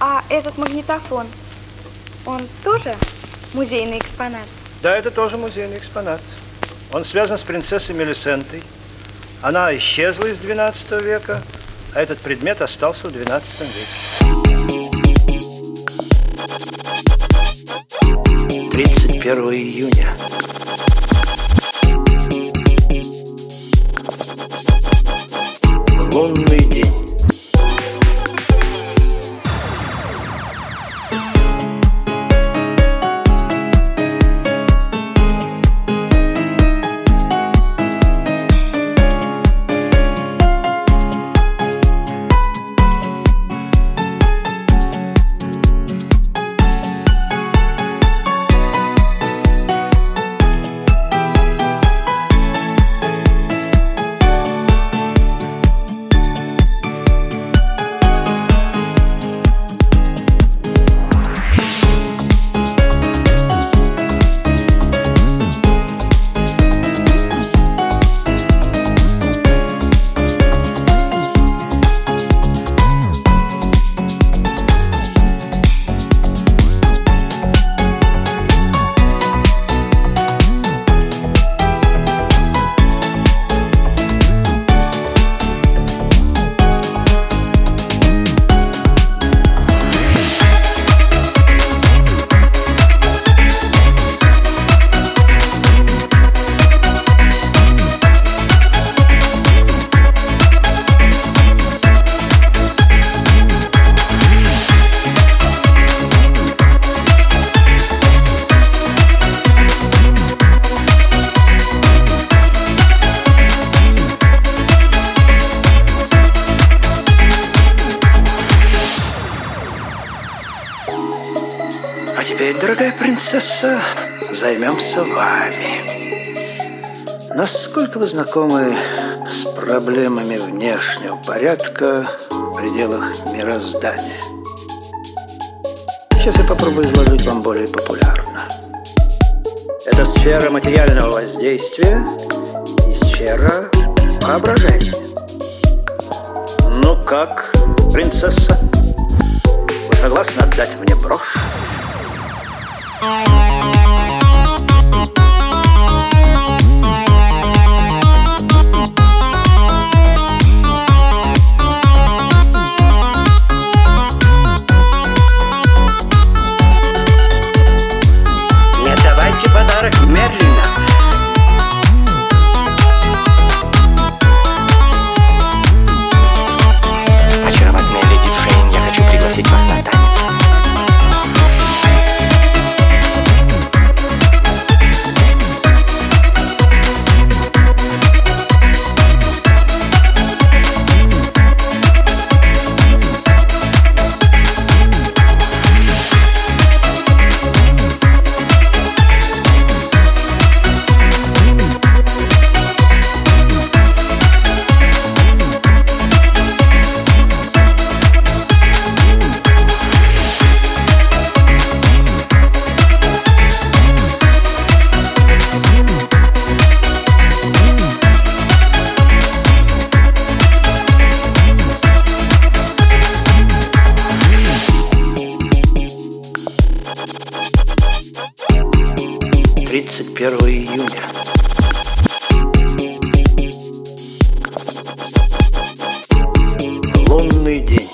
А этот магнитофон, он тоже музейный экспонат? Да, это тоже музейный экспонат. Он связан с принцессой Мелисентой. Она исчезла из 12 века, а этот предмет остался в 12 веке. 31 июня. А теперь, дорогая принцесса, займемся вами. Насколько вы знакомы с проблемами внешнего порядка в пределах мироздания? Сейчас я попробую изложить вам более популярно. Это сфера материального воздействия и сфера воображения. Ну как, принцесса? Вы согласны отдать мне брошь? 31 июня. Лунный день.